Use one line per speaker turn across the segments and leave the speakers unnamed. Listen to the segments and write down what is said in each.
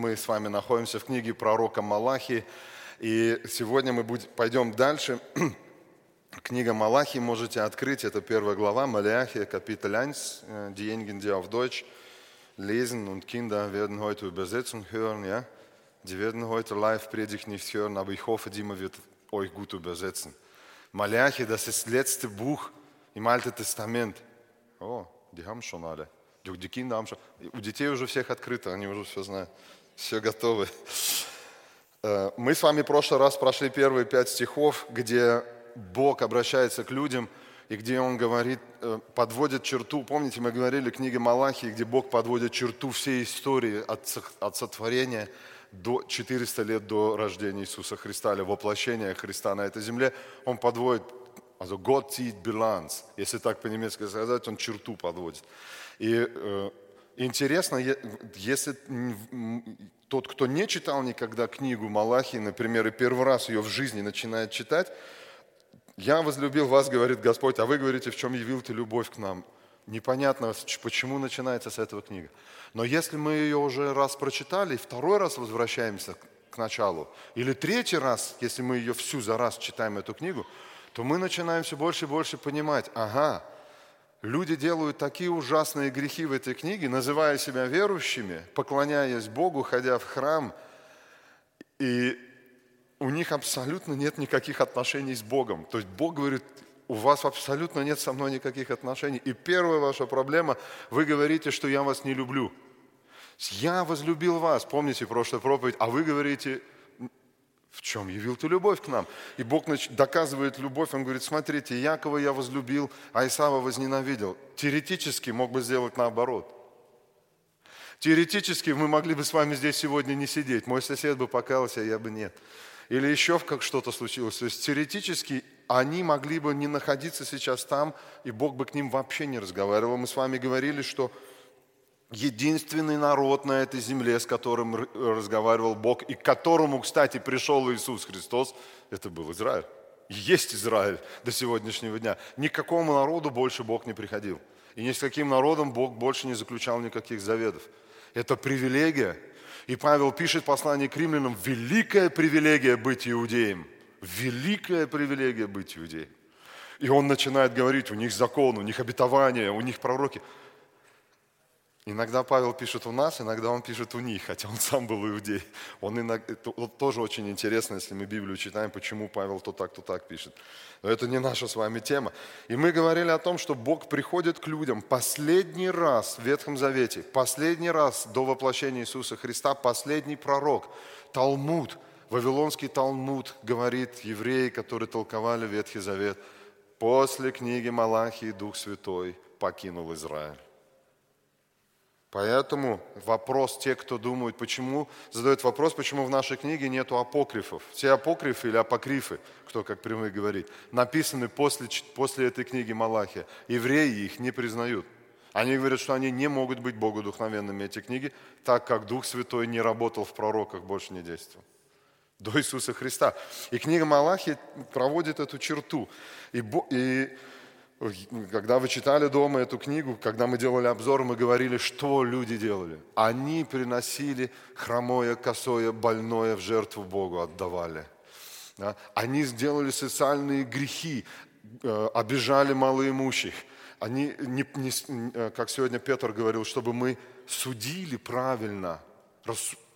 Мы с вами находимся в книге пророка Малахи, и сегодня мы будем, пойдем дальше. Книга Малахи можете открыть, это первая глава, Малахи, Kapitel 1, diejenigen, die auf Deutsch lesen und Kinder werden heute Übersetzung hören, ja. Die werden heute live Predigt nicht hören, aber ich hoffe, Dima wird euch gut übersetzen. Malachi, das ist das letzte Buch im Alten Testament. О, die haben schon alle. Die Kinder haben schon. У детей уже всех открыто, они уже все знают. Все готовы. Мы с вами в прошлый раз прошли первые пять стихов, где Бог обращается к людям, и где Он говорит, подводит черту. Помните, мы говорили в книге Малахии, где Бог подводит черту всей истории от сотворения до 400 лет до рождения Иисуса Христа, или воплощения Христа на этой земле. Он подводит, also Gott zieht Bilanz, если так по-немецки сказать, он черту подводит. И э, интересно, если тот, кто не читал никогда книгу Малахи, например, и первый раз ее в жизни начинает читать, «Я возлюбил вас, говорит Господь, а вы говорите, в чем явил ты любовь к нам». Непонятно, почему начинается с этого книга. Но если мы ее уже раз прочитали, второй раз возвращаемся к началу, или третий раз, если мы ее всю за раз читаем, эту книгу, то мы начинаем все больше и больше понимать, ага, Люди делают такие ужасные грехи в этой книге, называя себя верующими, поклоняясь Богу, ходя в храм, и у них абсолютно нет никаких отношений с Богом. То есть Бог говорит, у вас абсолютно нет со мной никаких отношений. И первая ваша проблема, вы говорите, что я вас не люблю. Я возлюбил вас, помните прошлую проповедь, а вы говорите, в чем явил ты любовь к нам? И Бог доказывает любовь, Он говорит, смотрите, Якова я возлюбил, а Исава возненавидел. Теоретически мог бы сделать наоборот. Теоретически мы могли бы с вами здесь сегодня не сидеть. Мой сосед бы покаялся, а я бы нет. Или еще как что-то случилось. То есть теоретически они могли бы не находиться сейчас там, и Бог бы к ним вообще не разговаривал. Мы с вами говорили, что единственный народ на этой земле, с которым разговаривал Бог, и к которому, кстати, пришел Иисус Христос, это был Израиль. Есть Израиль до сегодняшнего дня. Никакому народу больше Бог не приходил. И ни с каким народом Бог больше не заключал никаких заветов. Это привилегия. И Павел пишет послание к римлянам, великая привилегия быть иудеем. Великая привилегия быть иудеем. И он начинает говорить, у них закон, у них обетование, у них пророки. Иногда Павел пишет у нас, иногда он пишет у них, хотя он сам был иудей. Он иногда, это тоже очень интересно, если мы Библию читаем, почему Павел то так, то так пишет. Но это не наша с вами тема. И мы говорили о том, что Бог приходит к людям последний раз в Ветхом Завете, последний раз до воплощения Иисуса Христа, последний пророк, Талмуд, Вавилонский Талмуд говорит евреи, которые толковали Ветхий Завет, после книги Малахии Дух Святой покинул Израиль. Поэтому вопрос, те, кто думают, почему, задают вопрос, почему в нашей книге нету апокрифов. Все апокрифы или апокрифы, кто как привык говорить, написаны после, после этой книги Малахия. Евреи их не признают. Они говорят, что они не могут быть богодухновенными, эти книги, так как Дух Святой не работал в пророках, больше не действовал. До Иисуса Христа. И книга Малахи проводит эту черту. И, и когда вы читали дома эту книгу, когда мы делали обзор, мы говорили, что люди делали. Они приносили хромое, косое, больное в жертву Богу, отдавали. Да? Они сделали социальные грехи, э, обижали малоимущих. Они, не, не, э, как сегодня Петр говорил, чтобы мы судили правильно,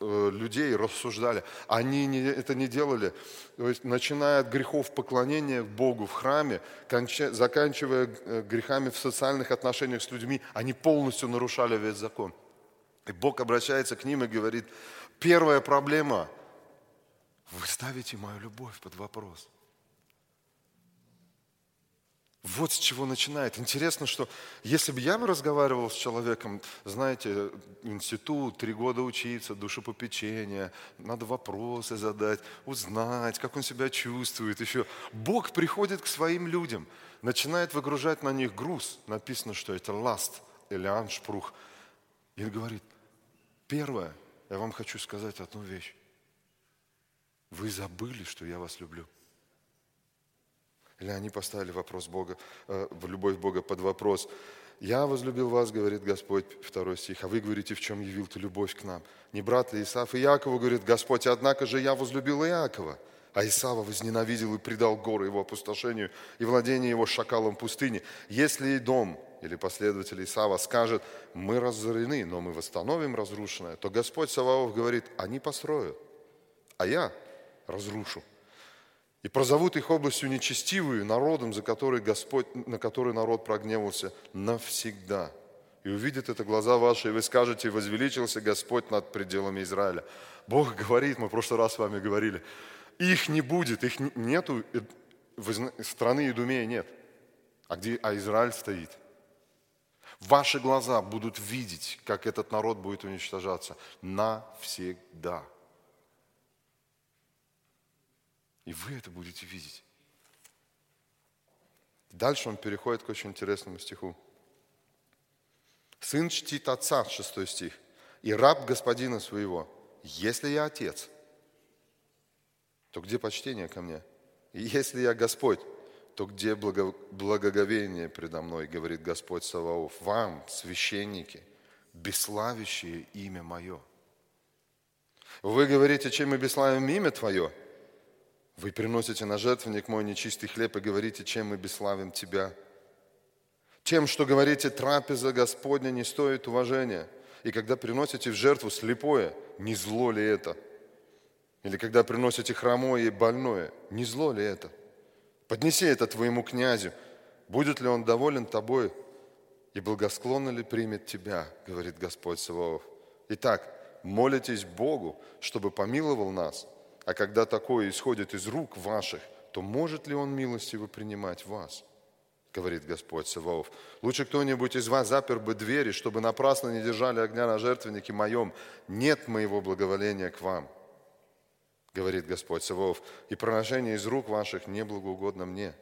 Э, людей рассуждали. Они не, это не делали. То есть, начиная от грехов поклонения Богу в храме, конча, заканчивая э, грехами в социальных отношениях с людьми, они полностью нарушали весь закон. И Бог обращается к ним и говорит, первая проблема, вы ставите мою любовь под вопрос. Вот с чего начинает. Интересно, что если бы я разговаривал с человеком, знаете, институт, три года учиться, душепопечение, надо вопросы задать, узнать, как он себя чувствует, еще. Бог приходит к своим людям, начинает выгружать на них груз. Написано, что это ласт или аншпрух. И говорит, первое, я вам хочу сказать одну вещь. Вы забыли, что я вас люблю. Или они поставили вопрос Бога, э, любовь Бога под вопрос. Я возлюбил вас, говорит Господь, второй стих, а вы говорите, в чем явил ты любовь к нам? Не брат ли Исаф и Якову, говорит Господь, однако же я возлюбил Иакова, а Исава возненавидел и предал горы его опустошению и владение его шакалом пустыни. Если и дом или последователь Исава скажет, мы разорены, но мы восстановим разрушенное, то Господь Саваоф говорит, они построят, а я разрушу. И прозовут их областью нечестивую, народом, за который Господь, на который народ прогневался навсегда. И увидят это глаза ваши, и вы скажете, возвеличился Господь над пределами Израиля. Бог говорит, мы в прошлый раз с вами говорили, их не будет, их нету, страны Идумея нет. А где а Израиль стоит? Ваши глаза будут видеть, как этот народ будет уничтожаться навсегда. И вы это будете видеть. Дальше он переходит к очень интересному стиху. Сын чтит отца, шестой стих, и раб господина своего. Если я отец, то где почтение ко мне? И если я Господь, то где благо, благоговение предо мной, говорит Господь Саваоф, вам, священники, бесславящие имя Мое. Вы говорите, чем мы бесславим имя Твое – вы приносите на жертвенник мой нечистый хлеб и говорите, чем мы бесславим Тебя. Тем, что говорите, трапеза Господня не стоит уважения. И когда приносите в жертву слепое, не зло ли это? Или когда приносите хромое и больное, не зло ли это? Поднеси это твоему князю. Будет ли он доволен тобой? И благосклонно ли примет тебя, говорит Господь Саваоф. Итак, молитесь Богу, чтобы помиловал нас – а когда такое исходит из рук ваших, то может ли Он милостиво принимать вас? Говорит Господь Саваоф. Лучше кто-нибудь из вас запер бы двери, чтобы напрасно не держали огня на жертвеннике моем. Нет моего благоволения к вам, говорит Господь Саваоф. И проношение из рук ваших не благоугодно мне.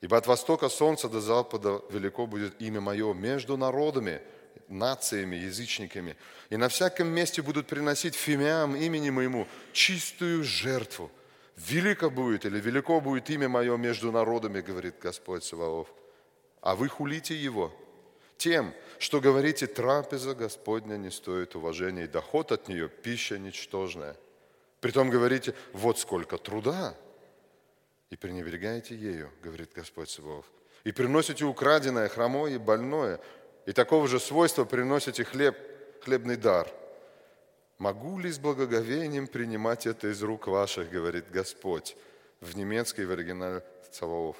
Ибо от востока солнца до запада велико будет имя мое между народами – нациями, язычниками. И на всяком месте будут приносить фимиам имени моему чистую жертву. Велико будет или велико будет имя мое между народами, говорит Господь Саваоф. А вы хулите его тем, что говорите, трапеза Господня не стоит уважения, и доход от нее – пища ничтожная. Притом говорите, вот сколько труда, и пренебрегаете ею, говорит Господь Саваоф. И приносите украденное, хромое и больное, и такого же свойства приносите хлеб, хлебный дар. Могу ли с благоговением принимать это из рук ваших, говорит Господь, в немецкой, в оригинале Цаваоф.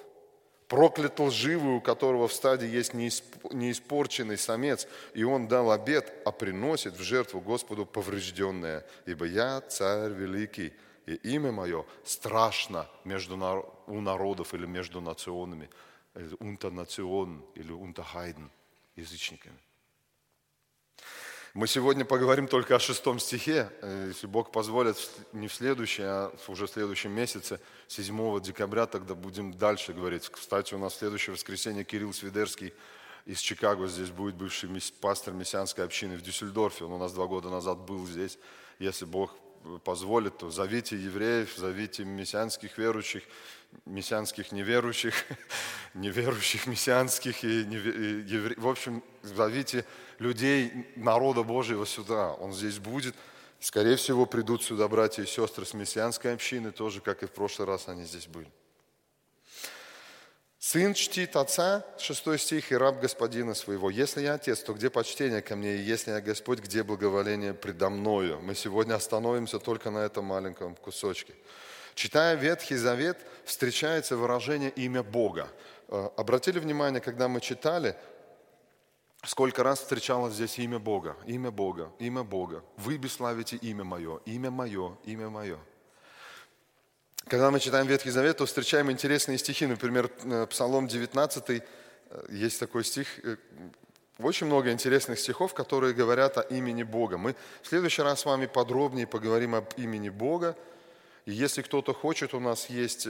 Проклят лживый, у которого в стаде есть неиспорченный самец, и он дал обед, а приносит в жертву Господу поврежденное. Ибо я царь великий, и имя мое страшно между, у народов или между национами, или унтанацион, или унтахайден язычниками. Мы сегодня поговорим только о шестом стихе, э, если Бог позволит, не в следующем, а уже в следующем месяце, 7 декабря, тогда будем дальше говорить. Кстати, у нас в следующее воскресенье Кирилл Свидерский из Чикаго здесь будет бывший пастор мессианской общины в Дюссельдорфе. Он у нас два года назад был здесь. Если Бог позволит, то зовите евреев, зовите мессианских верующих, мессианских неверующих, неверующих мессианских и, евре... в общем, зовите людей народа Божьего сюда. Он здесь будет. Скорее всего, придут сюда братья и сестры с мессианской общины, тоже, как и в прошлый раз они здесь были. Сын чтит отца, шестой стих, и раб господина своего. Если я отец, то где почтение ко мне? И если я Господь, где благоволение предо мною? Мы сегодня остановимся только на этом маленьком кусочке. Читая Ветхий Завет, встречается выражение «имя Бога». Э, обратили внимание, когда мы читали, сколько раз встречалось здесь имя Бога, имя Бога, имя Бога. Вы бесславите имя Мое, имя Мое, имя Мое. Когда мы читаем Ветхий Завет, то встречаем интересные стихи. Например, э, Псалом 19, э, есть такой стих, э, очень много интересных стихов, которые говорят о имени Бога. Мы в следующий раз с вами подробнее поговорим об имени Бога. И если кто-то хочет, у нас есть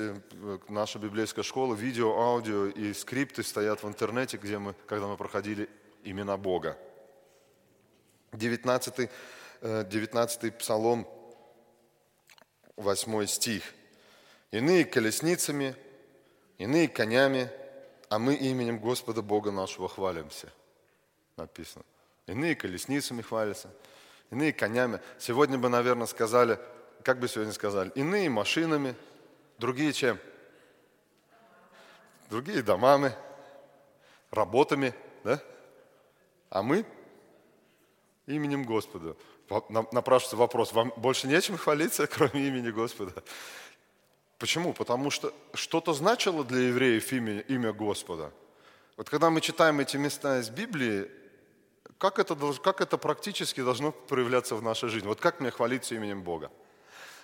наша библейская школа, видео, аудио и скрипты стоят в интернете, где мы, когда мы проходили имена Бога. 19, 19 Псалом, 8 стих – иные колесницами, иные конями, а мы именем Господа Бога нашего хвалимся. написано. Иные колесницами хвалятся, иные конями. Сегодня бы, наверное, сказали, как бы сегодня сказали, иные машинами, другие чем? Другие домами, работами, да? А мы именем Господа. Напрашивается вопрос, вам больше нечем хвалиться, кроме имени Господа? Почему? Потому что что-то значило для евреев имя, имя Господа. Вот когда мы читаем эти места из Библии, как это, как это практически должно проявляться в нашей жизни? Вот как мне хвалиться именем Бога?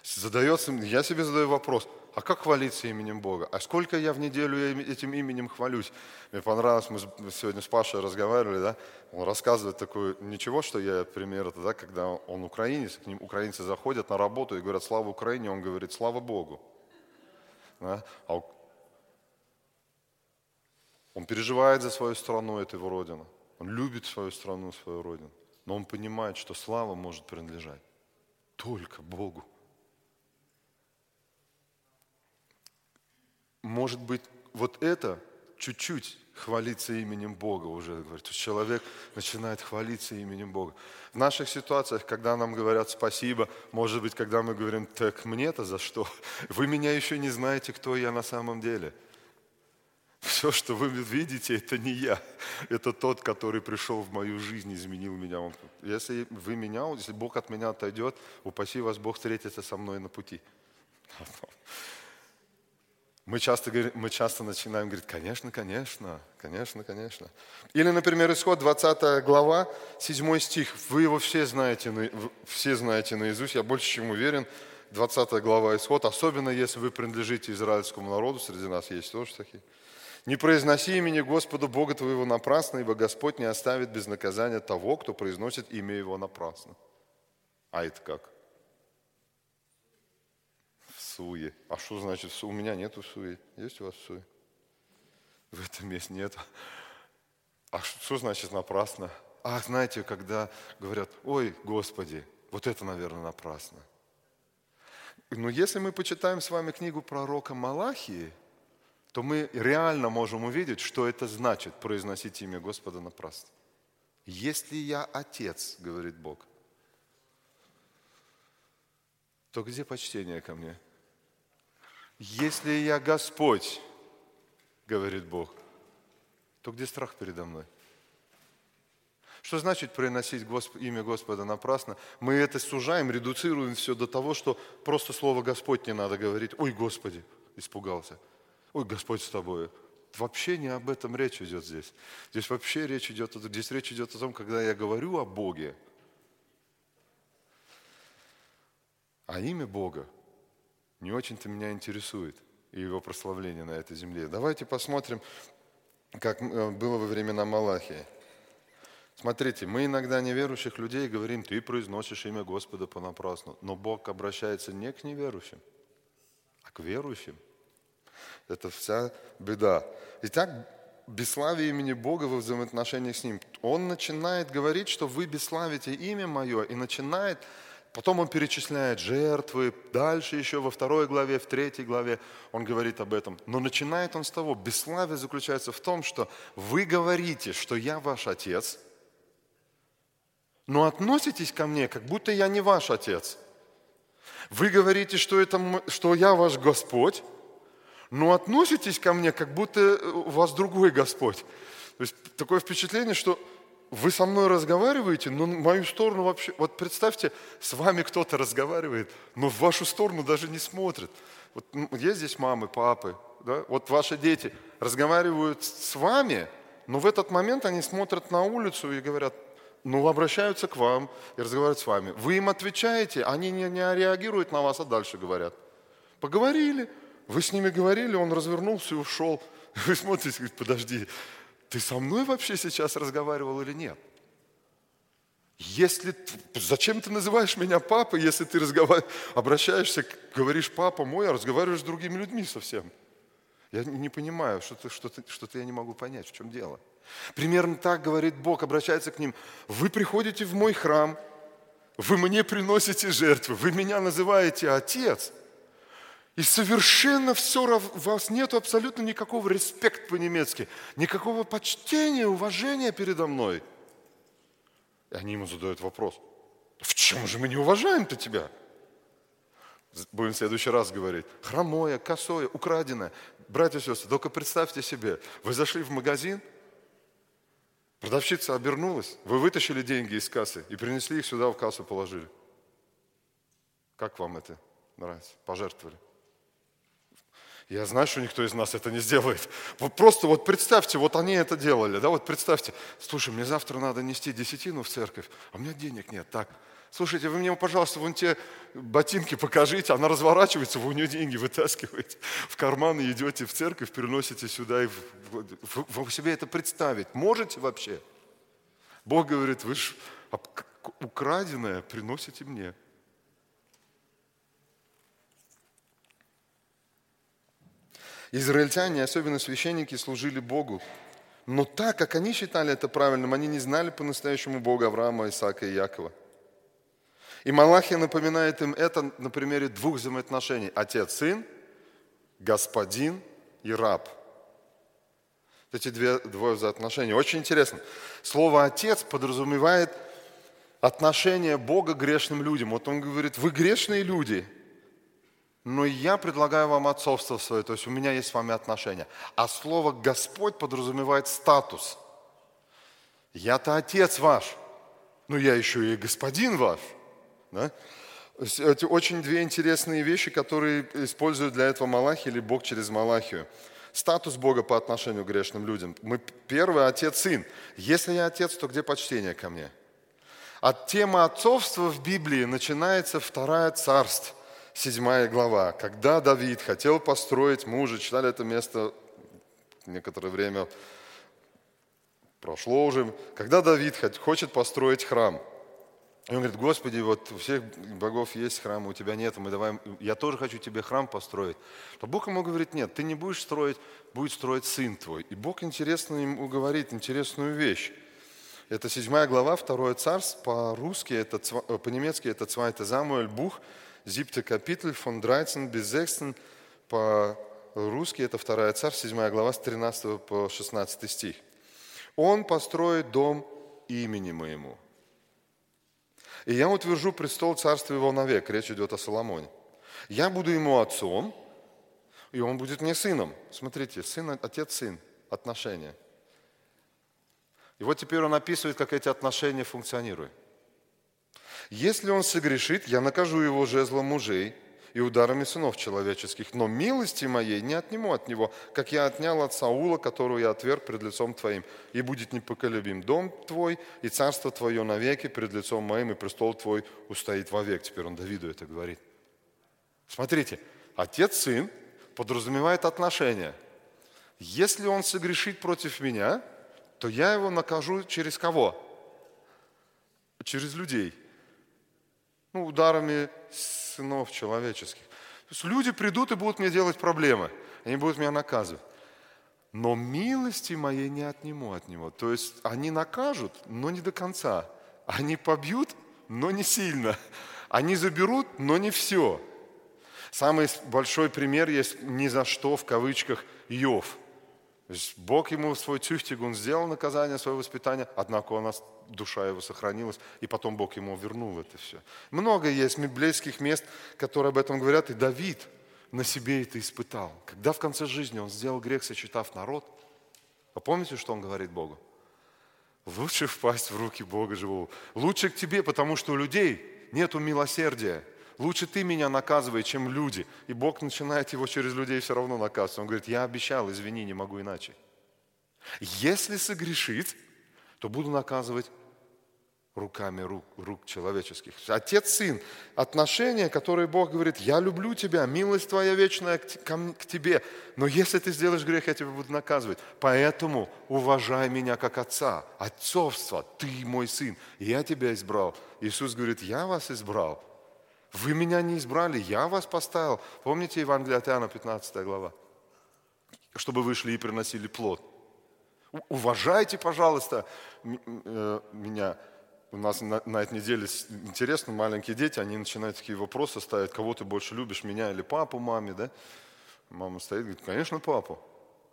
Задается, я себе задаю вопрос, а как хвалиться именем Бога? А сколько я в неделю этим именем хвалюсь? Мне понравилось, мы сегодня с Пашей разговаривали, да? Он рассказывает такую, ничего, что я пример это, да, когда он украинец, к ним украинцы заходят на работу и говорят, слава Украине, он говорит, слава Богу. Да? А он переживает за свою страну, это его родина. Он любит свою страну, свою родину. Но он понимает, что слава может принадлежать только Богу. Может быть, вот это чуть-чуть хвалиться именем Бога уже, говорит, человек начинает хвалиться именем Бога. В наших ситуациях, когда нам говорят спасибо, может быть, когда мы говорим, так мне-то за что? Вы меня еще не знаете, кто я на самом деле. Все, что вы видите, это не я. Это тот, который пришел в мою жизнь, изменил меня. Если вы меня, если Бог от меня отойдет, упаси вас Бог встретится со мной на пути. Мы часто, мы часто начинаем говорить, конечно, конечно, конечно, конечно. Или, например, исход 20 глава, 7 стих. Вы его все знаете, все знаете наизусть, я больше чем уверен. 20 глава исход, особенно если вы принадлежите израильскому народу, среди нас есть тоже такие. Не произноси имени Господа Бога твоего напрасно, ибо Господь не оставит без наказания того, кто произносит имя Его напрасно. А это как? Суе. А что значит У меня нету суе. Есть у вас суе? В этом есть нет. А что значит напрасно? А знаете, когда говорят, ой, Господи, вот это, наверное, напрасно. Но если мы почитаем с вами книгу пророка Малахии, то мы реально можем увидеть, что это значит произносить имя Господа напрасно. Если я отец, говорит Бог, то где почтение ко мне? Если я Господь, говорит Бог, то где страх передо мной? Что значит приносить Госп... имя Господа напрасно? Мы это сужаем, редуцируем все до того, что просто слово Господь не надо говорить. Ой, Господи, испугался. Ой, Господь с тобой. Вообще не об этом речь идет здесь. Здесь вообще речь идет, здесь речь идет о том, когда я говорю о Боге, а имя Бога не очень-то меня интересует и его прославление на этой земле. Давайте посмотрим, как э, было во времена Малахии. Смотрите, мы иногда неверующих людей говорим, ты произносишь имя Господа понапрасну, но Бог обращается не к неверующим, а к верующим. Это вся беда. Итак, бесславие имени Бога во взаимоотношениях с Ним. Он начинает говорить, что вы бесславите имя Мое, и начинает Потом он перечисляет жертвы, дальше еще во второй главе, в третьей главе он говорит об этом. Но начинает он с того, бесславие заключается в том, что вы говорите, что я ваш отец, но относитесь ко мне, как будто я не ваш отец. Вы говорите, что, это, что я ваш Господь, но относитесь ко мне, как будто у вас другой Господь. То есть такое впечатление, что вы со мной разговариваете, но мою сторону вообще... Вот представьте, с вами кто-то разговаривает, но в вашу сторону даже не смотрит. Вот есть здесь мамы, папы, да? вот ваши дети разговаривают с вами, но в этот момент они смотрят на улицу и говорят, ну, обращаются к вам и разговаривают с вами. Вы им отвечаете, они не, не реагируют на вас, а дальше говорят. Поговорили, вы с ними говорили, он развернулся и ушел. Вы смотрите, подожди, ты со мной вообще сейчас разговаривал или нет? Если, зачем ты называешь меня папой, если ты разговар... обращаешься, говоришь папа мой, а разговариваешь с другими людьми совсем? Я не понимаю, что-то, что-то, что-то я не могу понять, в чем дело. Примерно так говорит Бог, обращается к ним. Вы приходите в мой храм, вы мне приносите жертвы, вы меня называете отец – и совершенно все, у вас нет абсолютно никакого респекта по-немецки, никакого почтения, уважения передо мной. И они ему задают вопрос. В чем же мы не уважаем-то тебя? Будем в следующий раз говорить. Хромое, косое, украденное. Братья и сестры, только представьте себе, вы зашли в магазин, продавщица обернулась, вы вытащили деньги из кассы и принесли их сюда в кассу положили. Как вам это нравится? Пожертвовали. Я знаю, что никто из нас это не сделает. Вот просто вот представьте, вот они это делали, да, вот представьте, слушай, мне завтра надо нести десятину в церковь, а у меня денег нет, так, слушайте, вы мне, пожалуйста, вон те ботинки покажите, она разворачивается, вы у нее деньги вытаскиваете в карман и идете в церковь, переносите сюда, и вы, вы себе это представить можете вообще? Бог говорит, вы же украденное приносите мне. Израильтяне, особенно священники, служили Богу. Но так, как они считали это правильным, они не знали по-настоящему Бога Авраама, Исаака и Якова. И Малахия напоминает им это на примере двух взаимоотношений. Отец-сын, господин и раб. Эти две, двое взаимоотношений. Очень интересно. Слово «отец» подразумевает отношение Бога к грешным людям. Вот он говорит, вы грешные люди – но я предлагаю вам отцовство свое, то есть у меня есть с вами отношения. А слово Господь подразумевает статус. Я-то отец ваш, но я еще и господин ваш. Да? Это очень две интересные вещи, которые используют для этого Малахи или Бог через Малахию. Статус Бога по отношению к грешным людям. Мы первый отец-сын. Если я отец, то где почтение ко мне? От темы отцовства в Библии начинается вторая царство 7 глава. Когда Давид хотел построить, мы уже читали это место некоторое время, прошло уже, когда Давид хочет построить храм, и он говорит, Господи, вот у всех богов есть храм, у тебя нет, мы давай, я тоже хочу тебе храм построить. То Бог ему говорит, нет, ты не будешь строить, будет строить сын твой. И Бог интересно ему говорит интересную вещь. Это седьмая глава, второе царство, по-русски, это, по-немецки это Цвайта Замуэль Бух, siebte Kapitel von 13 bis 16 по-русски, это 2 царь, 7 глава, с 13 по 16 стих. Он построит дом имени моему. И я утвержу престол царства его навек. Речь идет о Соломоне. Я буду ему отцом, и он будет мне сыном. Смотрите, сын, отец-сын, отношения. И вот теперь он описывает, как эти отношения функционируют. Если он согрешит, я накажу его жезлом мужей и ударами сынов человеческих, но милости моей не отниму от него, как я отнял от Саула, которого я отверг пред лицом твоим. И будет непоколебим дом твой, и царство твое навеки пред лицом моим, и престол твой устоит вовек. Теперь он Давиду это говорит. Смотрите, отец-сын подразумевает отношения. Если он согрешит против меня, то я его накажу через кого? Через людей ну, ударами сынов человеческих. То есть люди придут и будут мне делать проблемы, они будут меня наказывать. Но милости моей не отниму от него. То есть они накажут, но не до конца. Они побьют, но не сильно. Они заберут, но не все. Самый большой пример есть «ни за что» в кавычках Иов – Бог ему свой тюхтиг, он сделал наказание, свое воспитание, однако у нас душа его сохранилась, и потом Бог ему вернул это все. Много есть библейских мест, которые об этом говорят, и Давид на себе это испытал. Когда в конце жизни он сделал грех, сочетав народ, а помните, что он говорит Богу? Лучше впасть в руки Бога живого. Лучше к тебе, потому что у людей нету милосердия. Лучше ты меня наказывай, чем люди. И Бог начинает его через людей все равно наказывать. Он говорит, я обещал, извини, не могу иначе. Если согрешит, то буду наказывать руками рук, рук человеческих. Отец-сын, отношения, которые Бог говорит, я люблю тебя, милость твоя вечная к, к, к тебе, но если ты сделаешь грех, я тебя буду наказывать. Поэтому уважай меня как отца, отцовство, ты мой сын, я тебя избрал. Иисус говорит, я вас избрал, вы меня не избрали, я вас поставил. Помните Евангелие от Иоанна, 15 глава? Чтобы вы шли и приносили плод. Уважайте, пожалуйста, э, меня. У нас на, на этой неделе интересно, маленькие дети, они начинают такие вопросы ставить, кого ты больше любишь, меня или папу, маме, да? Мама стоит, говорит, конечно, папу.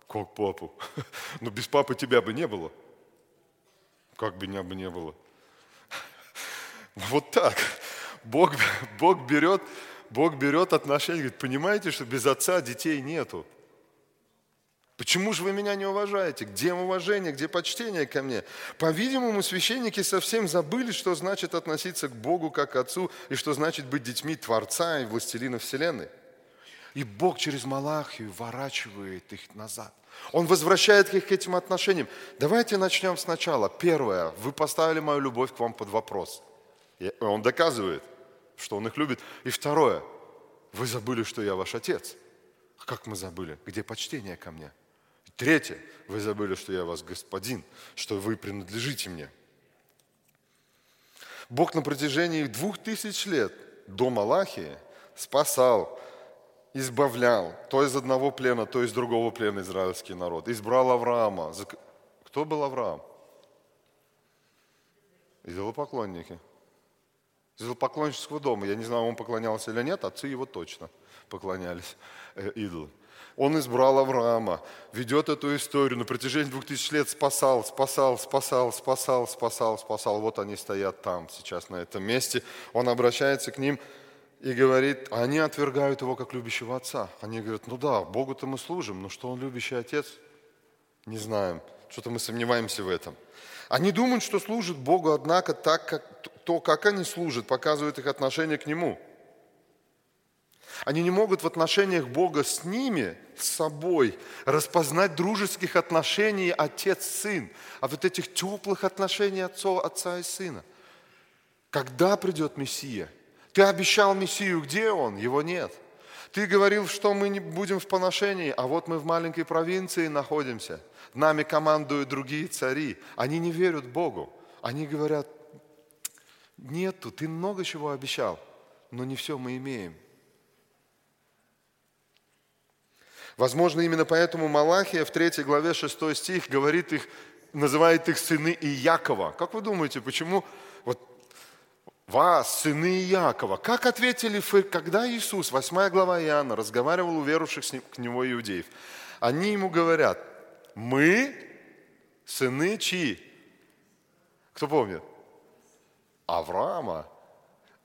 Как папу? Но без папы тебя бы не было. Как бы меня бы не было? Вот так. Бог, Бог, берет, Бог берет отношения, говорит, понимаете, что без отца детей нету. Почему же вы меня не уважаете? Где уважение, где почтение ко мне? По-видимому, священники совсем забыли, что значит относиться к Богу как к Отцу и что значит быть детьми Творца и Властелина Вселенной. И Бог через Малахию ворачивает их назад. Он возвращает их к этим отношениям. Давайте начнем сначала. Первое. Вы поставили мою любовь к вам под вопрос. И он доказывает, что он их любит. И второе. Вы забыли, что я ваш отец. Как мы забыли? Где почтение ко мне? Третье, вы забыли, что я вас господин, что вы принадлежите мне. Бог на протяжении двух тысяч лет до Малахии спасал, избавлял то из одного плена, то из другого плена израильский народ. Избрал Авраама. Кто был Авраам? Идолопоклонники. Из идолопоклоннического дома. Я не знаю, он поклонялся или нет, отцы его точно поклонялись э, идолам. Он избрал Авраама, ведет эту историю, на протяжении двух тысяч лет спасал, спасал, спасал, спасал, спасал, спасал. Вот они стоят там сейчас на этом месте. Он обращается к ним и говорит, они отвергают его как любящего отца. Они говорят, ну да, Богу-то мы служим, но что он любящий отец? Не знаем. Что-то мы сомневаемся в этом. Они думают, что служат Богу, однако так, как, то, как они служат, показывает их отношение к Нему – они не могут в отношениях Бога с ними, с собой, распознать дружеских отношений отец-сын, а вот этих теплых отношений отцов, отца и сына. Когда придет Мессия? Ты обещал Мессию, где он? Его нет. Ты говорил, что мы не будем в поношении, а вот мы в маленькой провинции находимся. Нами командуют другие цари. Они не верят Богу. Они говорят, нету, ты много чего обещал, но не все мы имеем. Возможно, именно поэтому Малахия в 3 главе 6 стих говорит их, называет их сыны Иакова. Как вы думаете, почему вот вас, сыны Иакова? Как ответили, когда Иисус, 8 глава Иоанна, разговаривал у верующих к Него иудеев? Они ему говорят, мы сыны чьи? Кто помнит? Авраама.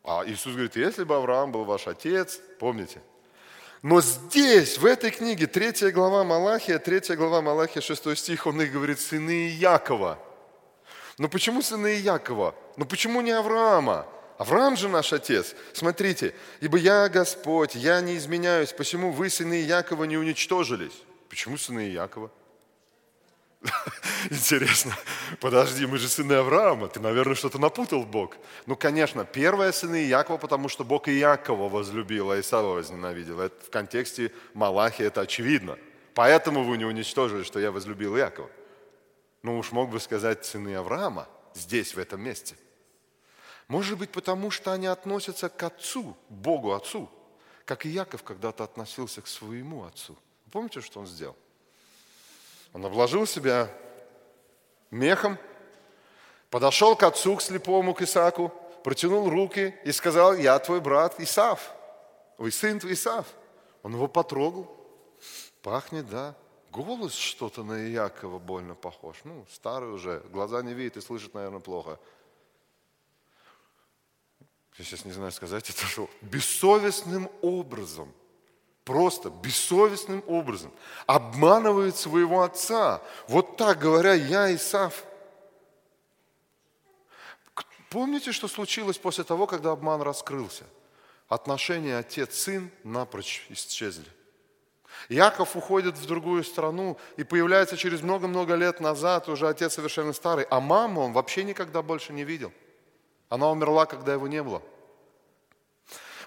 А Иисус говорит, если бы Авраам был ваш отец, помните – но здесь, в этой книге, 3 глава Малахия, 3 глава Малахия, 6 стих, он их говорит, сыны Якова. Но почему сыны Якова? Но почему не Авраама? Авраам же наш отец. Смотрите, ибо я Господь, я не изменяюсь, почему вы, сыны Якова, не уничтожились? Почему сыны Якова? Интересно. Подожди, мы же сыны Авраама. Ты, наверное, что-то напутал Бог. Ну, конечно, первые сыны Якова, потому что Бог и Якова возлюбил, а Исава возненавидел. Это в контексте Малахи это очевидно. Поэтому вы не уничтожили, что я возлюбил Якова. Ну уж мог бы сказать сыны Авраама здесь, в этом месте. Может быть, потому что они относятся к отцу, Богу отцу, как и Яков когда-то относился к своему отцу. Помните, что он сделал? Он обложил себя мехом, подошел к отцу, к слепому, к Исааку, протянул руки и сказал, я твой брат Исав, ой, сын твой Исав. Он его потрогал. Пахнет, да. Голос что-то на Иакова больно похож. Ну, старый уже, глаза не видит и слышит, наверное, плохо. Я сейчас не знаю сказать это, что бессовестным образом – просто бессовестным образом обманывает своего отца. Вот так говоря, я Исав. Помните, что случилось после того, когда обман раскрылся? Отношения отец-сын напрочь исчезли. Яков уходит в другую страну и появляется через много-много лет назад, уже отец совершенно старый, а маму он вообще никогда больше не видел. Она умерла, когда его не было.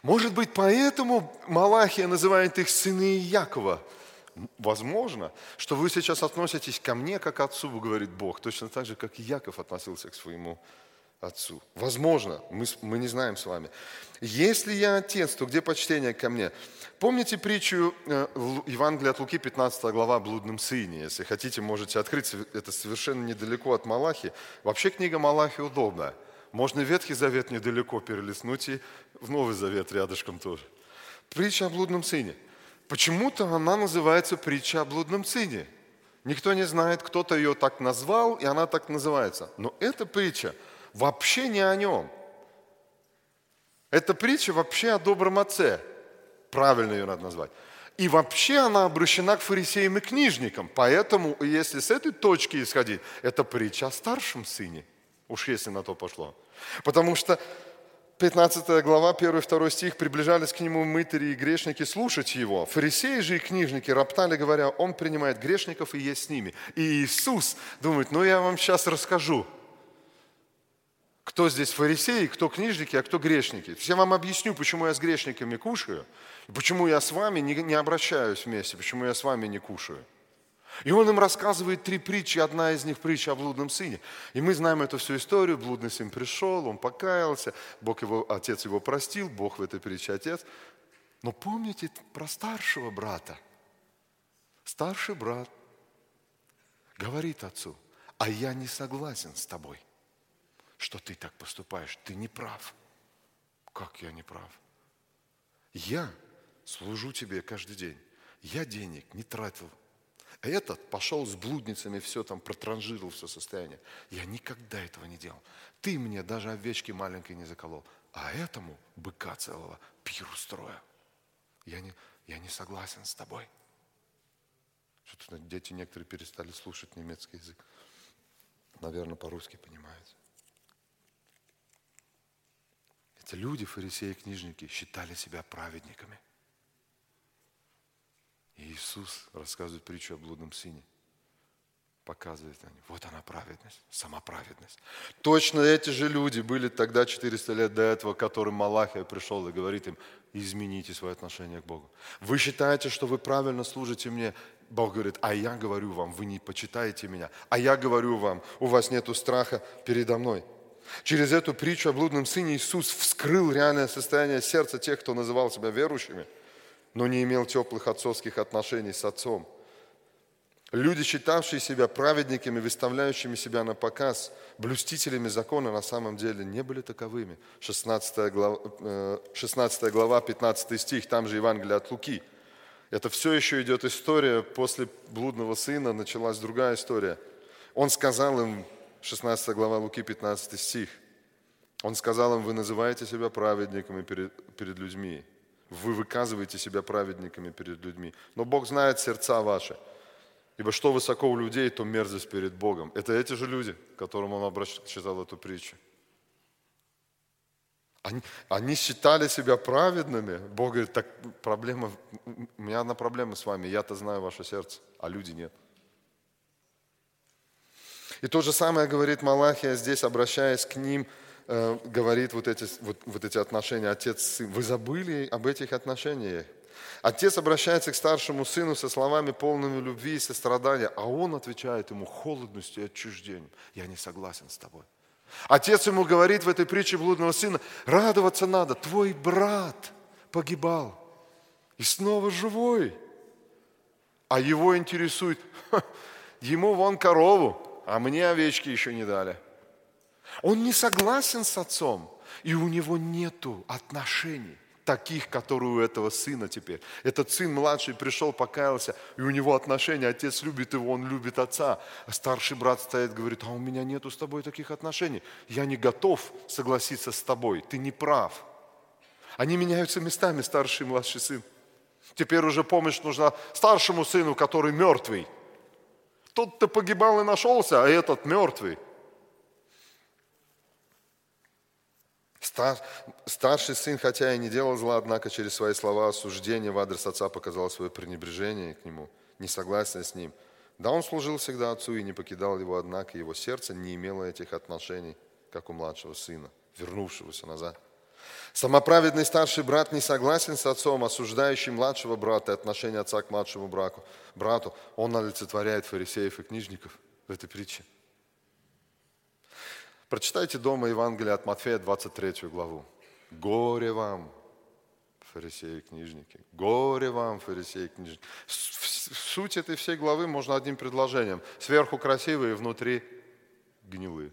Может быть, поэтому Малахия называет их сыны Якова. Возможно, что вы сейчас относитесь ко мне как отцу, говорит Бог, точно так же, как и Яков относился к своему отцу. Возможно, мы, мы не знаем с вами. Если я отец, то где почтение ко мне? Помните притчу э, Евангелия от Луки, 15 глава о блудном сыне? Если хотите, можете открыть, это совершенно недалеко от Малахи. Вообще книга Малахи удобная. Можно Ветхий Завет недалеко перелистнуть и в Новый Завет рядышком тоже. Притча о блудном сыне. Почему-то она называется притча о блудном сыне. Никто не знает, кто-то ее так назвал, и она так называется. Но эта притча вообще не о нем. Это притча вообще о добром отце. Правильно ее надо назвать. И вообще она обращена к фарисеям и книжникам. Поэтому, если с этой точки исходить, это притча о старшем сыне. Уж если на то пошло. Потому что 15 глава, 1-2 стих, приближались к нему мытари и грешники слушать его. Фарисеи же и книжники роптали, говоря, он принимает грешников и есть с ними. И Иисус думает, ну я вам сейчас расскажу, кто здесь фарисеи, кто книжники, а кто грешники. Я вам объясню, почему я с грешниками кушаю, почему я с вами не, не обращаюсь вместе, почему я с вами не кушаю. И он им рассказывает три притчи, одна из них притча о блудном сыне. И мы знаем эту всю историю, блудный сын пришел, он покаялся, Бог его, отец его простил, Бог в этой притче отец. Но помните про старшего брата? Старший брат говорит отцу, а я не согласен с тобой – что ты так поступаешь. Ты не прав. Как я не прав? Я служу тебе каждый день. Я денег не тратил. А этот пошел с блудницами, все там протранжирил все состояние. Я никогда этого не делал. Ты мне даже овечки маленькой не заколол. А этому быка целого пир устроил. Я не, я не согласен с тобой. Что-то дети некоторые перестали слушать немецкий язык. Наверное, по-русски понимают. Эти люди, фарисеи и книжники, считали себя праведниками. Иисус рассказывает притчу о блудном сыне. Показывает они. Вот она праведность, сама праведность. Точно эти же люди были тогда 400 лет до этого, которым Малахия пришел и говорит им, измените свое отношение к Богу. Вы считаете, что вы правильно служите мне. Бог говорит, а я говорю вам, вы не почитаете меня. А я говорю вам, у вас нет страха передо мной. Через эту притчу о блудном сыне Иисус вскрыл реальное состояние сердца тех, кто называл себя верующими, но не имел теплых отцовских отношений с отцом. Люди, считавшие себя праведниками, выставляющими себя на показ, блюстителями закона, на самом деле не были таковыми. 16 глава, 16 э, глава 15 стих, там же Евангелие от Луки. Это все еще идет история, после блудного сына началась другая история. Он сказал им, 16 глава Луки, 15 стих. Он сказал им, вы называете себя праведниками перед, перед людьми. Вы выказываете себя праведниками перед людьми. Но Бог знает сердца ваши. Ибо что высоко у людей, то мерзость перед Богом. Это эти же люди, которым он обращал эту притчу. Они, они считали себя праведными. Бог говорит, так проблема, у меня одна проблема с вами, я-то знаю ваше сердце, а люди нет. И то же самое говорит Малахия здесь, обращаясь к ним, э, говорит вот эти, вот, вот эти отношения отец-сын. Вы забыли об этих отношениях? Отец обращается к старшему сыну со словами полными любви и сострадания, а он отвечает ему холодностью и отчуждением. Я не согласен с тобой. Отец ему говорит в этой притче блудного сына, радоваться надо, твой брат погибал и снова живой. А его интересует, ему вон корову, а мне овечки еще не дали. Он не согласен с отцом, и у него нету отношений таких, которые у этого сына теперь. Этот сын младший пришел, покаялся, и у него отношения, отец любит его, он любит отца. А старший брат стоит, говорит, а у меня нету с тобой таких отношений. Я не готов согласиться с тобой, ты не прав. Они меняются местами, старший и младший сын. Теперь уже помощь нужна старшему сыну, который мертвый. Тот-то погибал и нашелся, а этот мертвый. Старший сын, хотя и не делал зла, однако через свои слова осуждения в адрес отца показал свое пренебрежение к нему, несогласие с ним. Да, он служил всегда отцу и не покидал его, однако его сердце не имело этих отношений, как у младшего сына, вернувшегося назад. Самоправедный старший брат не согласен с отцом, осуждающий младшего брата и отношение отца к младшему браку, брату. Он олицетворяет фарисеев и книжников в этой притче. Прочитайте дома Евангелие от Матфея, 23 главу. Горе вам, фарисеи и книжники. Горе вам, фарисеи и книжники. Суть этой всей главы можно одним предложением. Сверху красивые, внутри гнилые.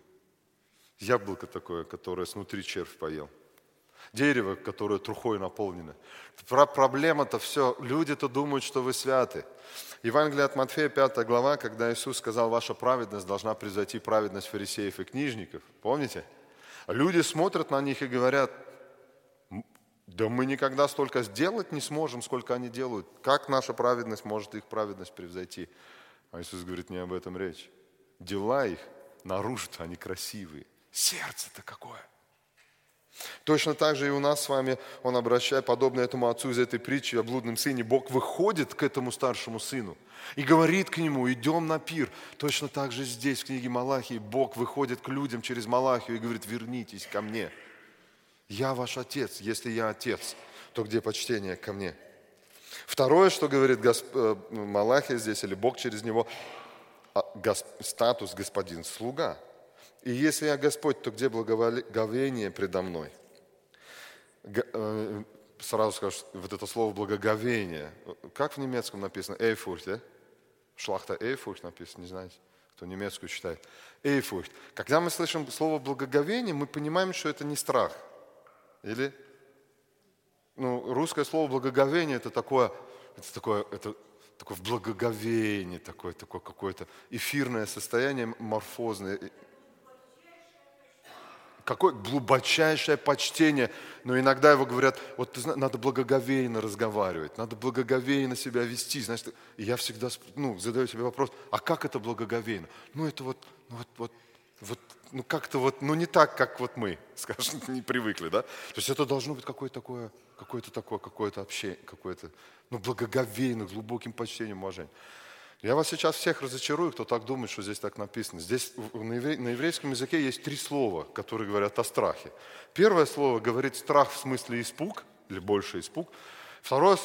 Яблоко такое, которое снутри червь поел – дерево, которое трухой наполнено. Проблема-то все, люди-то думают, что вы святы. Евангелие от Матфея, 5 глава, когда Иисус сказал, ваша праведность должна превзойти праведность фарисеев и книжников. Помните? Люди смотрят на них и говорят, Да мы никогда столько сделать не сможем, сколько они делают. Как наша праведность может их праведность превзойти? А Иисус говорит, не об этом речь. Дела их наружу-то они красивые. Сердце-то какое. Точно так же и у нас с вами, он обращает, подобно этому отцу из этой притчи о блудном сыне, Бог выходит к этому старшему сыну и говорит к нему, идем на пир. Точно так же здесь, в книге Малахии, Бог выходит к людям через Малахию и говорит, вернитесь ко мне. Я ваш отец. Если я отец, то где почтение ко мне? Второе, что говорит Госп... Э, Малахия здесь, или Бог через него, а, статус господин, слуга – и если я Господь, то где благоговение предо мной? Э, сразу скажу, вот это слово благоговение. Как в немецком написано? Эйфурт, да? Шлахта Эйфурт написано, не знаете? Кто немецкую читает. Эйфурт. Когда мы слышим слово благоговение, мы понимаем, что это не страх. Или? Ну, русское слово благоговение это такое, это такое, это такое в благоговении, такое, такое какое-то эфирное состояние, морфозное какое глубочайшее почтение. Но иногда его говорят, вот ты надо благоговейно разговаривать, надо благоговейно себя вести. Значит, и я всегда ну, задаю себе вопрос, а как это благоговейно? Ну это вот, ну, вот, вот, вот ну как-то вот, ну не так, как вот мы, скажем, не привыкли, да? То есть это должно быть какое-то такое, какое-то такое, какое-то общение, какое-то, ну благоговейно, глубоким почтением, уважением. Я вас сейчас всех разочарую, кто так думает, что здесь так написано. Здесь на, еврейском языке есть три слова, которые говорят о страхе. Первое слово говорит страх в смысле испуг, или больше испуг. Второе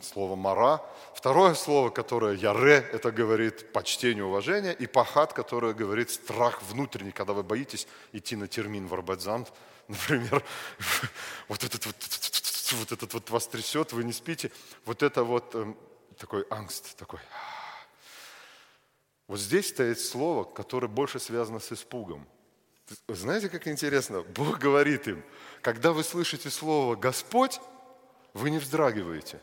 слово «мара». Второе слово, которое «яре», это говорит почтение, уважение. И «пахат», которое говорит страх внутренний, когда вы боитесь идти на термин в Арбатзант, например. Вот этот вот, вот этот вот вас трясет, вы не спите. Вот это вот эм, такой ангст, такой вот здесь стоит слово, которое больше связано с испугом. Знаете, как интересно? Бог говорит им, когда вы слышите слово «Господь», вы не вздрагиваете.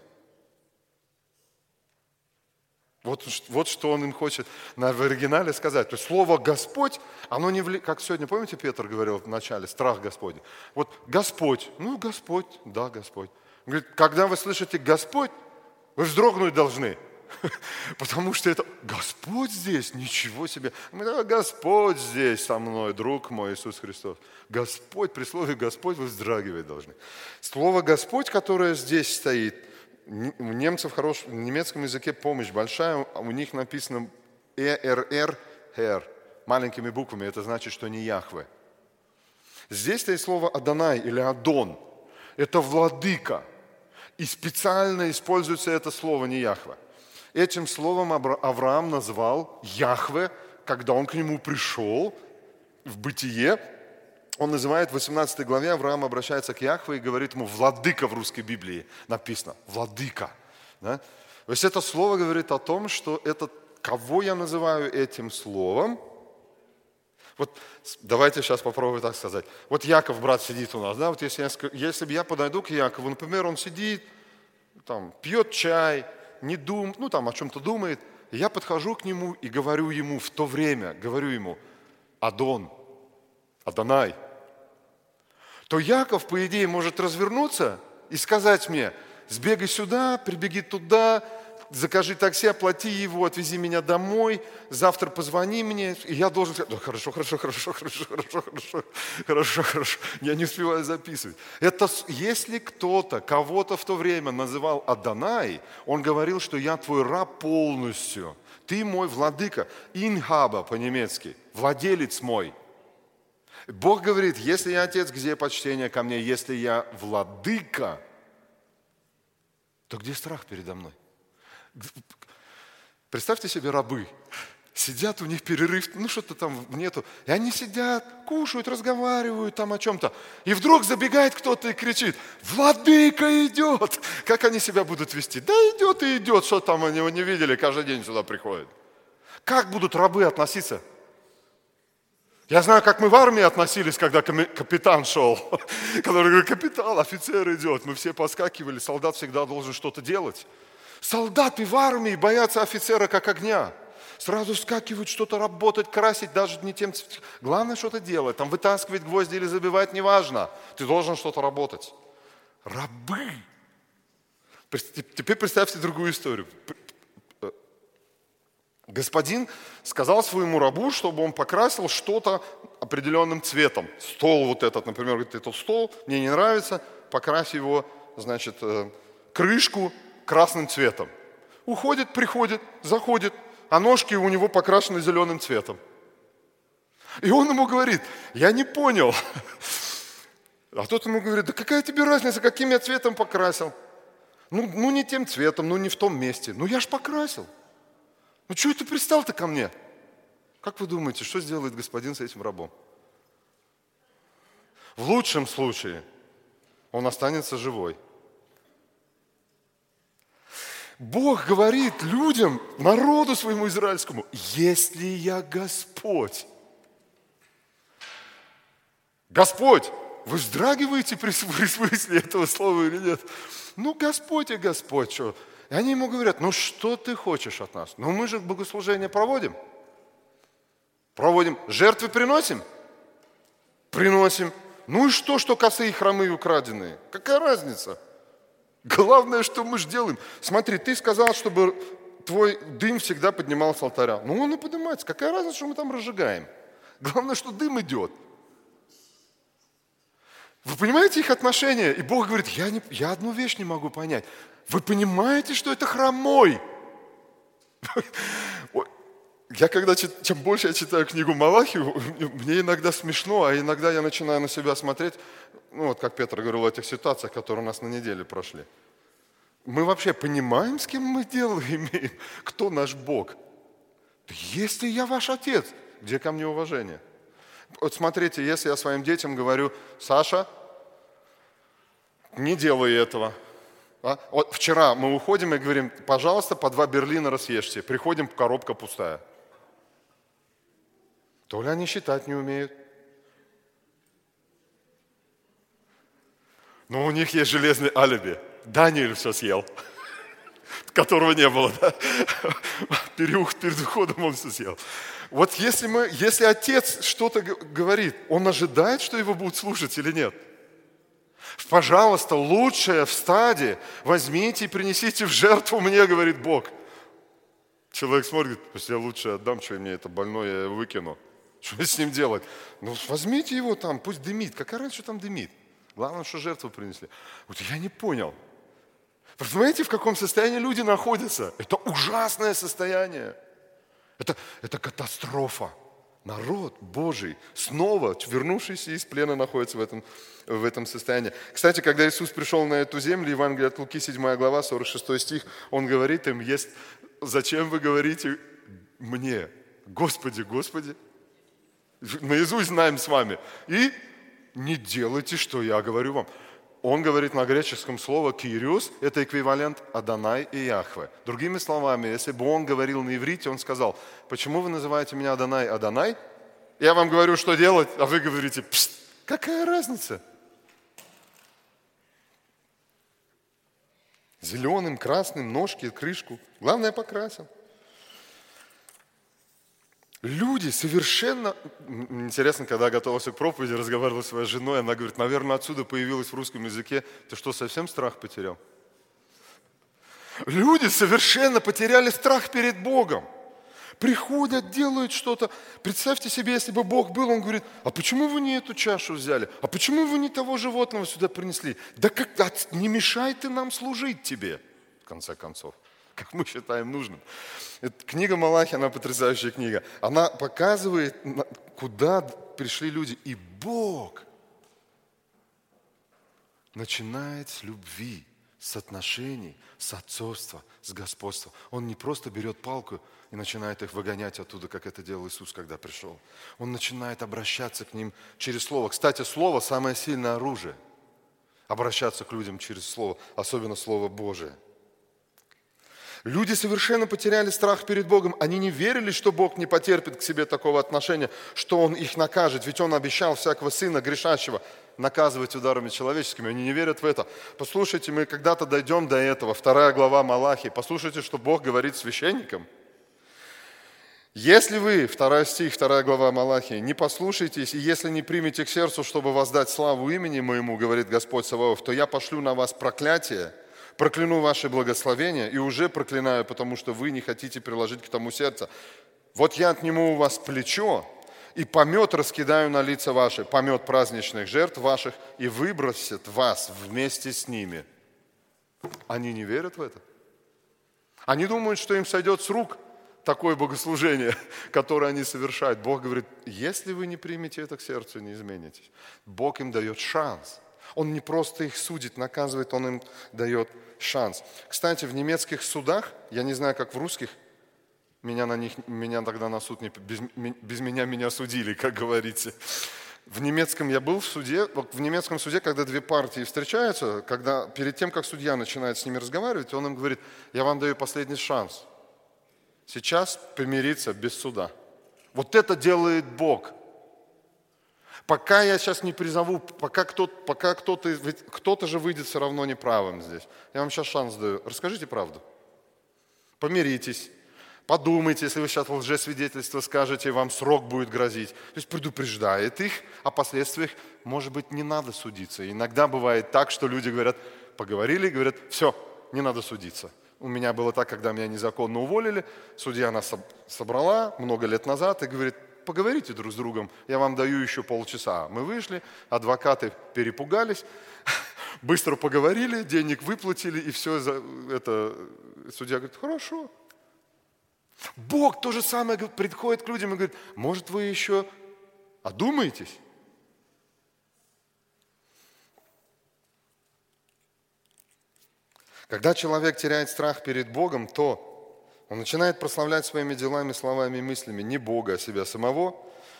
Вот, вот что он им хочет на, в оригинале сказать. То есть слово «Господь», оно не вли... Как сегодня, помните, Петр говорил в начале, страх Господень. Вот Господь, ну Господь, да, Господь. Он говорит, когда вы слышите «Господь», вы вздрогнуть должны – Потому что это Господь здесь, ничего себе. Мы, Господь здесь со мной, друг мой Иисус Христос. Господь, при слове Господь вы вздрагивать должны. Слово Господь, которое здесь стоит, у немцев хорош, в немецком языке помощь большая, у них написано ЭРР, Хер, маленькими буквами, это значит, что не Яхве. Здесь стоит слово Адонай или Адон. Это владыка. И специально используется это слово не Яхве. Этим словом Авраам назвал Яхве, когда он к нему пришел в бытие. Он называет в 18 главе, Авраам обращается к Яхве и говорит ему, владыка в русской Библии написано, владыка. Да? То есть это слово говорит о том, что это, кого я называю этим словом, вот давайте сейчас попробую так сказать. Вот Яков, брат, сидит у нас, да, вот если, я, если бы я подойду к Якову, например, он сидит, там, пьет чай, не дум, ну там о чем-то думает. Я подхожу к нему и говорю ему в то время, говорю ему, Адон, Адонай. То Яков, по идее, может развернуться и сказать мне, сбегай сюда, прибеги туда, закажи такси, оплати его, отвези меня домой, завтра позвони мне. И я должен сказать, хорошо, хорошо, хорошо, хорошо, хорошо, хорошо, хорошо, хорошо. Я не успеваю записывать. Это если кто-то кого-то в то время называл Адонай, он говорил, что я твой раб полностью. Ты мой владыка. Инхаба по-немецки. Владелец мой. Бог говорит, если я отец, где почтение ко мне? Если я владыка, то где страх передо мной? Представьте себе рабы. Сидят, у них перерыв, ну что-то там нету. И они сидят, кушают, разговаривают там о чем-то. И вдруг забегает кто-то и кричит, владыка идет. Как они себя будут вести? Да идет и идет, что там они его не видели, каждый день сюда приходят. Как будут рабы относиться? Я знаю, как мы в армии относились, когда капитан шел. Который говорит, капитан, офицер идет. Мы все поскакивали, солдат всегда должен что-то делать. Солдаты в армии боятся офицера как огня. Сразу скакивают, что-то работать, красить, даже не тем... Главное что-то делать. Там вытаскивать гвозди или забивать, неважно. Ты должен что-то работать. Рабы. Теперь представьте другую историю. Э, господин сказал своему рабу, чтобы он покрасил что-то определенным цветом. Стол вот этот, например, говорит, этот стол мне не нравится, покрась его, значит, э, крышку красным цветом. Уходит, приходит, заходит, а ножки у него покрашены зеленым цветом. И он ему говорит, я не понял. А тот ему говорит, да какая тебе разница, каким я цветом покрасил? Ну, ну не тем цветом, ну не в том месте. Ну я ж покрасил. Ну что ты пристал-то ко мне? Как вы думаете, что сделает господин с этим рабом? В лучшем случае он останется живой. Бог говорит людям, народу своему израильскому, если я Господь. Господь, вы вздрагиваете при смысле этого слова или нет? Ну, Господь и Господь, что? И они ему говорят, ну что ты хочешь от нас? Ну мы же богослужение проводим. Проводим. Жертвы приносим? Приносим. Ну и что, что косые хромы украденные? Какая разница? Главное, что мы же делаем. Смотри, ты сказал, чтобы твой дым всегда поднимался с алтаря. Ну он и поднимается. Какая разница, что мы там разжигаем? Главное, что дым идет. Вы понимаете их отношения? И Бог говорит, я, не, я одну вещь не могу понять. Вы понимаете, что это храм мой? Я когда, чем больше я читаю книгу Малахи, мне иногда смешно, а иногда я начинаю на себя смотреть, ну вот как Петр говорил, о этих ситуациях, которые у нас на неделе прошли. Мы вообще понимаем, с кем мы дело имеем? Кто наш Бог? Если я ваш отец, где ко мне уважение? Вот смотрите, если я своим детям говорю, Саша, не делай этого. А? Вот вчера мы уходим и говорим, пожалуйста, по два берлина съешьте. Приходим, коробка пустая. То ли они считать не умеют. Но у них есть железный алиби. Даниэль все съел, которого не было. Да? Перед, перед уходом он все съел. Вот если, мы, если отец что-то говорит, он ожидает, что его будут слушать или нет? Пожалуйста, лучшее в стаде возьмите и принесите в жертву мне, говорит Бог. Человек смотрит, если я лучше отдам, что мне это больное, я выкину. Что с ним делать? Ну, возьмите его там, пусть дымит. Какая разница, что там дымит? Главное, что жертву принесли. Вот я не понял. Понимаете, в каком состоянии люди находятся? Это ужасное состояние. Это, это катастрофа. Народ Божий, снова вернувшийся из плена, находится в этом, в этом состоянии. Кстати, когда Иисус пришел на эту землю, Евангелие от Луки, 7 глава, 46 стих, Он говорит им, есть, зачем вы говорите мне, Господи, Господи, наизусть знаем с вами. И не делайте, что я говорю вам. Он говорит на греческом слово «кириус» – это эквивалент «Адонай» и «Яхве». Другими словами, если бы он говорил на иврите, он сказал, почему вы называете меня Адонай Адонай? Я вам говорю, что делать, а вы говорите, Пст, какая разница? Зеленым, красным, ножки, крышку. Главное, покрасил. Люди совершенно... Интересно, когда я готовился к проповеди, разговаривал с своей женой, она говорит, наверное, отсюда появилось в русском языке, ты что, совсем страх потерял? Люди совершенно потеряли страх перед Богом. Приходят, делают что-то. Представьте себе, если бы Бог был, Он говорит, а почему вы не эту чашу взяли? А почему вы не того животного сюда принесли? Да как, не мешай ты нам служить тебе, в конце концов как мы считаем нужным. Это книга Малахи, она потрясающая книга. Она показывает, куда пришли люди. И Бог начинает с любви, с отношений, с отцовства, с господства. Он не просто берет палку и начинает их выгонять оттуда, как это делал Иисус, когда пришел. Он начинает обращаться к ним через Слово. Кстати, Слово – самое сильное оружие. Обращаться к людям через Слово, особенно Слово Божие – Люди совершенно потеряли страх перед Богом. Они не верили, что Бог не потерпит к себе такого отношения, что Он их накажет. Ведь Он обещал всякого сына грешащего наказывать ударами человеческими. Они не верят в это. Послушайте, мы когда-то дойдем до этого. Вторая глава Малахи. Послушайте, что Бог говорит священникам. Если вы, 2 стих, 2 глава Малахии, не послушаетесь, и если не примете к сердцу, чтобы воздать славу имени моему, говорит Господь Саваоф, то я пошлю на вас проклятие, прокляну ваши благословения и уже проклинаю, потому что вы не хотите приложить к тому сердце. Вот я отниму у вас плечо, и помет раскидаю на лица ваши, помет праздничных жертв ваших, и выбросит вас вместе с ними. Они не верят в это. Они думают, что им сойдет с рук такое богослужение, которое они совершают. Бог говорит, если вы не примете это к сердцу не изменитесь, Бог им дает шанс. Он не просто их судит, наказывает, Он им дает шанс. Кстати, в немецких судах, я не знаю, как в русских, меня, на них, меня тогда на суд не, без, без меня меня судили, как говорится. В немецком я был в суде, в немецком суде, когда две партии встречаются, когда перед тем, как судья начинает с ними разговаривать, он им говорит, я вам даю последний шанс. Сейчас примириться без суда. Вот это делает Бог. Пока я сейчас не призову, пока кто-то, пока кто-то, кто-то же выйдет все равно неправым здесь. Я вам сейчас шанс даю. Расскажите правду. Помиритесь, Подумайте, если вы сейчас лжесвидетельство скажете, вам срок будет грозить. То есть предупреждает их о последствиях. Может быть, не надо судиться. Иногда бывает так, что люди говорят, поговорили, говорят, все, не надо судиться. У меня было так, когда меня незаконно уволили, судья нас собрала много лет назад и говорит, поговорите друг с другом, я вам даю еще полчаса. Мы вышли, адвокаты перепугались, быстро поговорили, денег выплатили, и все это... Судья говорит, хорошо, Бог то же самое приходит к людям и говорит, может вы еще одумаетесь? Когда человек теряет страх перед Богом, то он начинает прославлять своими делами, словами и мыслями не Бога, а себя самого,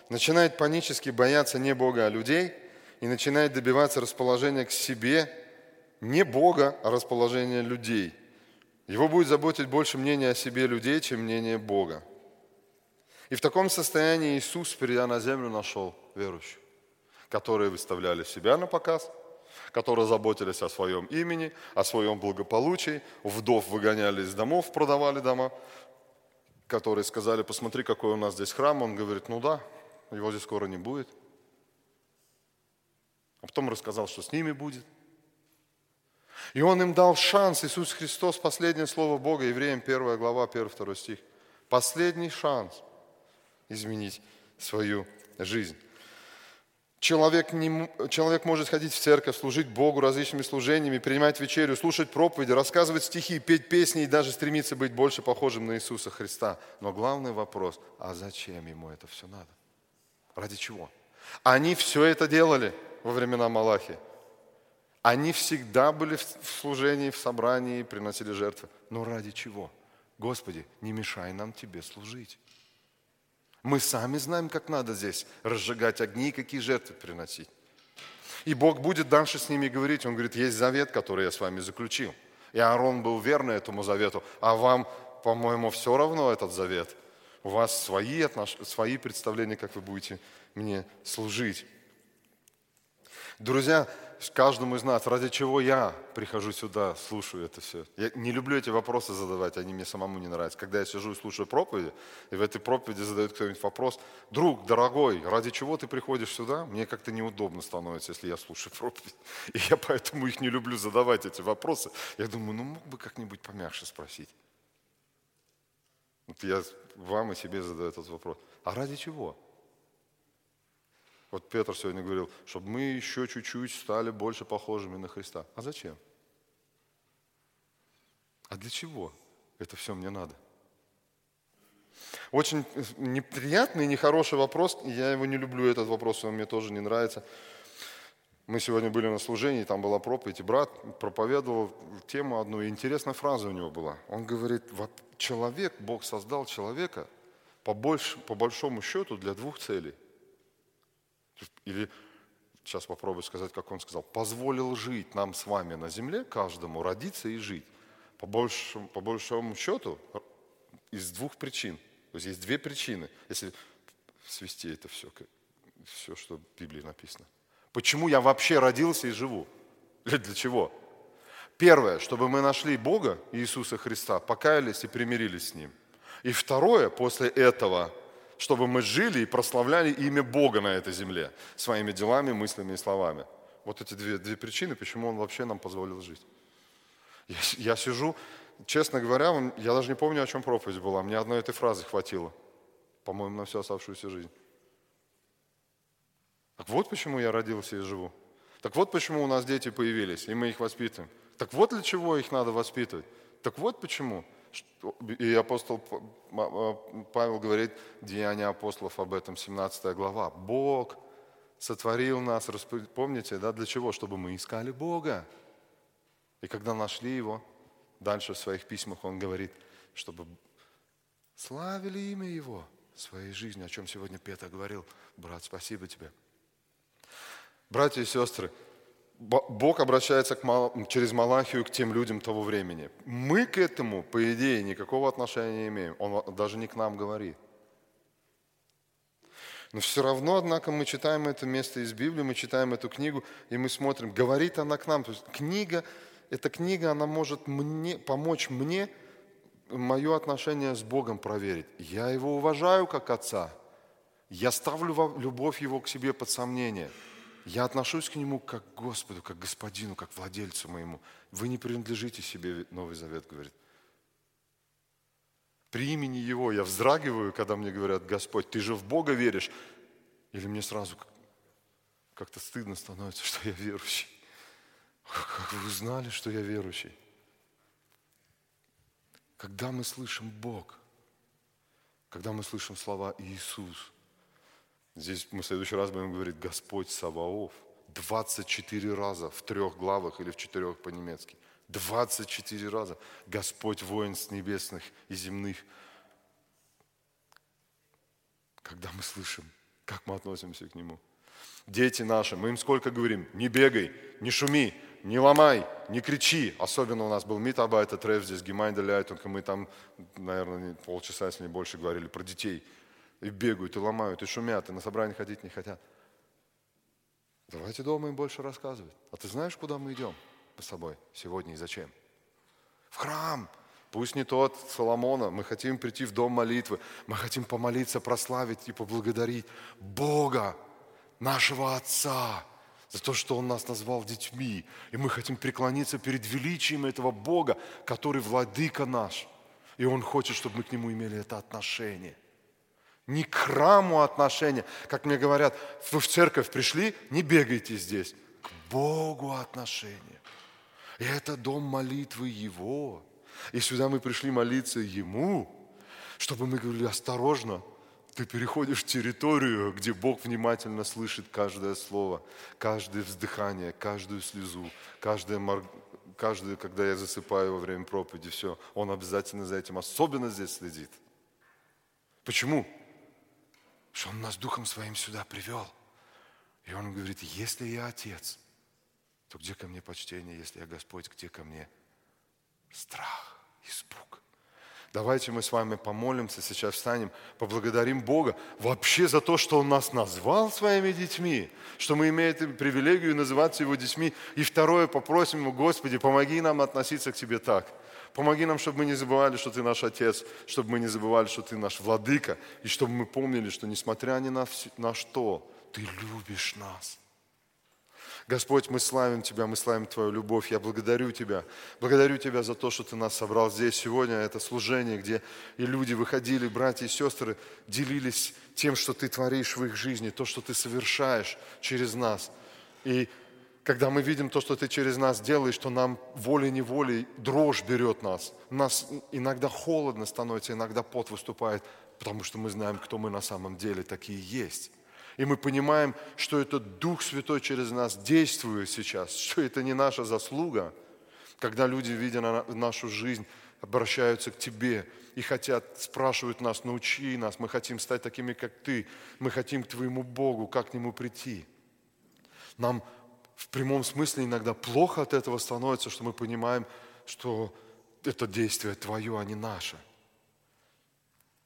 начинает панически бояться не Бога, а людей, и начинает добиваться расположения к себе не Бога, а расположения людей – его будет заботить больше мнение о себе людей, чем мнение Бога. И в таком состоянии Иисус, придя на землю, нашел верующих, которые выставляли себя на показ, которые заботились о своем имени, о своем благополучии, вдов выгоняли из домов, продавали дома, которые сказали, посмотри, какой у нас здесь храм. Он говорит, ну да, его здесь скоро не будет. А потом рассказал, что с ними будет – и Он им дал шанс, Иисус Христос, последнее слово Бога, Евреям 1 глава, 1-2 стих. Последний шанс изменить свою жизнь. Человек, не, человек может ходить в церковь, служить Богу различными служениями, принимать вечерю, слушать проповеди, рассказывать стихи, петь песни и даже стремиться быть больше похожим на Иисуса Христа. Но главный вопрос, а зачем ему это все надо? Ради чего? Они все это делали во времена Малахи. Они всегда были в служении, в собрании, приносили жертвы. Но ради чего? Господи, не мешай нам Тебе служить. Мы сами знаем, как надо здесь разжигать огни и какие жертвы приносить. И Бог будет дальше с ними говорить. Он говорит, есть завет, который я с вами заключил. И Аарон был верный этому завету. А вам, по-моему, все равно этот завет. У вас свои, отнош... свои представления, как вы будете мне служить. Друзья, каждому из нас, ради чего я прихожу сюда, слушаю это все. Я не люблю эти вопросы задавать, они мне самому не нравятся. Когда я сижу и слушаю проповеди, и в этой проповеди задает кто-нибудь вопрос, друг, дорогой, ради чего ты приходишь сюда? Мне как-то неудобно становится, если я слушаю проповедь. И я поэтому их не люблю задавать, эти вопросы. Я думаю, ну мог бы как-нибудь помягче спросить. Вот я вам и себе задаю этот вопрос. А ради чего? Вот Петр сегодня говорил, чтобы мы еще чуть-чуть стали больше похожими на Христа. А зачем? А для чего это все мне надо? Очень неприятный нехороший вопрос. Я его не люблю, этот вопрос, он мне тоже не нравится. Мы сегодня были на служении, там была проповедь, и брат проповедовал тему одну, и интересная фраза у него была. Он говорит, вот человек, Бог создал человека по, больш, по большому счету для двух целей – или, сейчас попробую сказать, как он сказал, позволил жить нам с вами на земле, каждому родиться и жить. По большому, по большому счету, из двух причин. То есть есть две причины, если свести это все, все, что в Библии написано. Почему я вообще родился и живу? Для, для чего? Первое, чтобы мы нашли Бога, Иисуса Христа, покаялись и примирились с Ним. И второе, после этого, чтобы мы жили и прославляли имя Бога на этой земле своими делами, мыслями и словами. Вот эти две, две причины, почему Он вообще нам позволил жить. Я, я сижу, честно говоря, я даже не помню, о чем проповедь была. Мне одной этой фразы хватило, по-моему, на всю оставшуюся жизнь. Так вот почему я родился и живу. Так вот почему у нас дети появились, и мы их воспитываем. Так вот для чего их надо воспитывать. Так вот почему. И апостол Павел говорит, Деяния апостолов об этом, 17 глава. Бог сотворил нас, помните, да, для чего? Чтобы мы искали Бога. И когда нашли Его, дальше в своих письмах он говорит, чтобы славили имя Его своей жизни, о чем сегодня Петр говорил. Брат, спасибо тебе. Братья и сестры, Бог обращается к через Малахию к тем людям того времени. Мы к этому, по идее, никакого отношения не имеем. Он даже не к нам говорит. Но все равно, однако, мы читаем это место из Библии, мы читаем эту книгу, и мы смотрим, говорит она к нам. То есть книга, эта книга, она может мне, помочь мне мое отношение с Богом проверить. Я его уважаю как отца. Я ставлю любовь его к себе под сомнение – я отношусь к Нему как к Господу, как к Господину, как к владельцу моему. Вы не принадлежите себе, Новый Завет говорит. При имени Его я вздрагиваю, когда мне говорят, Господь, ты же в Бога веришь. Или мне сразу как-то стыдно становится, что я верующий. Как вы узнали, что я верующий? Когда мы слышим Бог, когда мы слышим слова Иисус – Здесь мы в следующий раз будем говорить «Господь Саваоф». 24 раза в трех главах или в четырех по-немецки. 24 раза. Господь воинств небесных и земных. Когда мы слышим, как мы относимся к Нему. Дети наши, мы им сколько говорим, не бегай, не шуми, не ломай, не кричи. Особенно у нас был митабайт, треф здесь, Ляйтунг, и мы там, наверное, полчаса, если не больше, говорили про детей – и бегают, и ломают, и шумят, и на собрание ходить не хотят. Давайте дома им больше рассказывать. А ты знаешь, куда мы идем с собой сегодня и зачем? В храм. Пусть не тот Соломона. Мы хотим прийти в дом молитвы. Мы хотим помолиться, прославить и поблагодарить Бога, нашего Отца, за то, что Он нас назвал детьми. И мы хотим преклониться перед величием этого Бога, который владыка наш. И Он хочет, чтобы мы к Нему имели это отношение не к храму отношения. Как мне говорят, вы в церковь пришли, не бегайте здесь. К Богу отношения. И это дом молитвы Его. И сюда мы пришли молиться Ему, чтобы мы говорили, осторожно, ты переходишь территорию, где Бог внимательно слышит каждое слово, каждое вздыхание, каждую слезу, каждое мор... каждое, когда я засыпаю во время проповеди, все. Он обязательно за этим особенно здесь следит. Почему? Что Он нас Духом Своим сюда привел. И Он говорит, если я Отец, то где ко мне почтение, если я Господь, где ко мне страх, испуг? Давайте мы с вами помолимся, сейчас встанем, поблагодарим Бога вообще за то, что Он нас назвал своими детьми, что мы имеем привилегию называться Его детьми. И второе, попросим Его, Господи, помоги нам относиться к Тебе так – Помоги нам, чтобы мы не забывали, что Ты наш Отец, чтобы мы не забывали, что Ты наш Владыка, и чтобы мы помнили, что несмотря ни на, на что, Ты любишь нас. Господь, мы славим Тебя, мы славим Твою любовь. Я благодарю Тебя. Благодарю Тебя за то, что Ты нас собрал здесь сегодня. Это служение, где и люди выходили, братья и сестры, делились тем, что Ты творишь в их жизни, то, что Ты совершаешь через нас. И когда мы видим то, что Ты через нас делаешь, что нам волей-неволей дрожь берет нас. Нас иногда холодно становится, иногда пот выступает, потому что мы знаем, кто мы на самом деле такие есть. И мы понимаем, что это Дух Святой через нас действует сейчас, что это не наша заслуга. Когда люди, видя нашу жизнь, обращаются к Тебе и хотят, спрашивают нас, научи нас, мы хотим стать такими, как Ты, мы хотим к Твоему Богу, как к Нему прийти. Нам в прямом смысле иногда плохо от этого становится, что мы понимаем, что это действие твое, а не наше.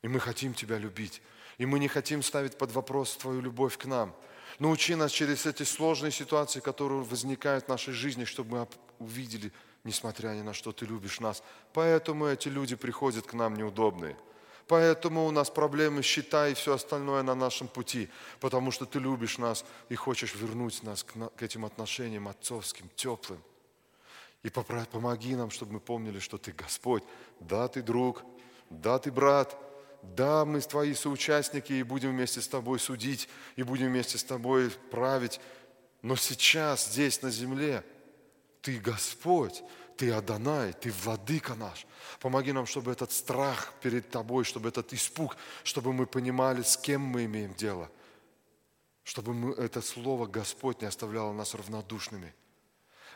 И мы хотим тебя любить. И мы не хотим ставить под вопрос твою любовь к нам. Научи нас через эти сложные ситуации, которые возникают в нашей жизни, чтобы мы увидели, несмотря ни на что, ты любишь нас. Поэтому эти люди приходят к нам неудобные. Поэтому у нас проблемы счета и все остальное на нашем пути, потому что Ты любишь нас и хочешь вернуть нас к, этим отношениям отцовским, теплым. И помоги нам, чтобы мы помнили, что Ты Господь. Да, Ты друг, да, Ты брат, да, мы Твои соучастники и будем вместе с Тобой судить, и будем вместе с Тобой править. Но сейчас, здесь, на земле, Ты Господь, Ты Адонай, Ты Владыка наш. Помоги нам, чтобы этот страх перед Тобой, чтобы этот испуг, чтобы мы понимали, с кем мы имеем дело. Чтобы мы, это слово Господь не оставляло нас равнодушными.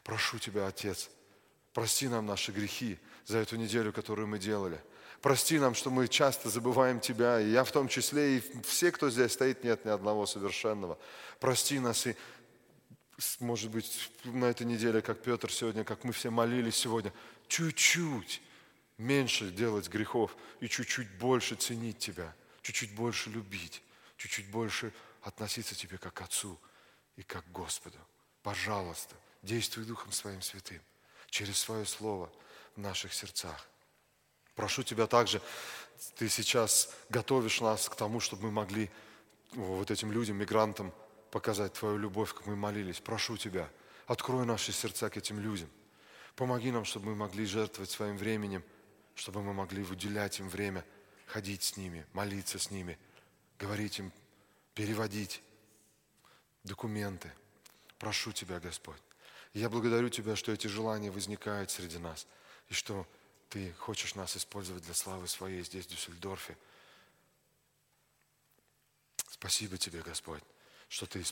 Прошу Тебя, Отец, прости нам наши грехи за эту неделю, которую мы делали – Прости нам, что мы часто забываем Тебя, и я в том числе, и все, кто здесь стоит, нет ни одного совершенного. Прости нас, и, может быть, на этой неделе, как Петр сегодня, как мы все молились сегодня, чуть-чуть меньше делать грехов и чуть-чуть больше ценить Тебя, чуть-чуть больше любить, чуть-чуть больше относиться к Тебе как к Отцу и как к Господу. Пожалуйста, действуй Духом Своим Святым через Свое Слово в наших сердцах. Прошу Тебя также, Ты сейчас готовишь нас к тому, чтобы мы могли вот этим людям, мигрантам, показать Твою любовь, как мы молились. Прошу Тебя, открой наши сердца к этим людям. Помоги нам, чтобы мы могли жертвовать своим временем, чтобы мы могли выделять им время, ходить с ними, молиться с ними, говорить им, переводить документы. Прошу Тебя, Господь. Я благодарю Тебя, что эти желания возникают среди нас, и что ты хочешь нас использовать для славы Своей здесь, в Дюссельдорфе. Спасибо Тебе, Господь, что Ты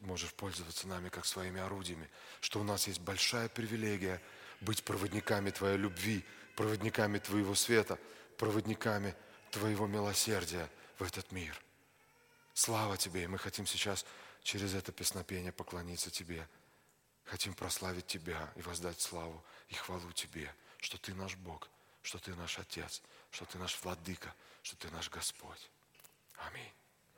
можешь пользоваться нами как своими орудиями, что у нас есть большая привилегия быть проводниками Твоей любви, проводниками Твоего света, проводниками Твоего милосердия в этот мир. Слава Тебе, и мы хотим сейчас через это песнопение поклониться Тебе. Хотим прославить Тебя и воздать славу и хвалу Тебе что Ты наш Бог, что Ты наш Отец, что Ты наш Владыка, что Ты наш Господь. Аминь.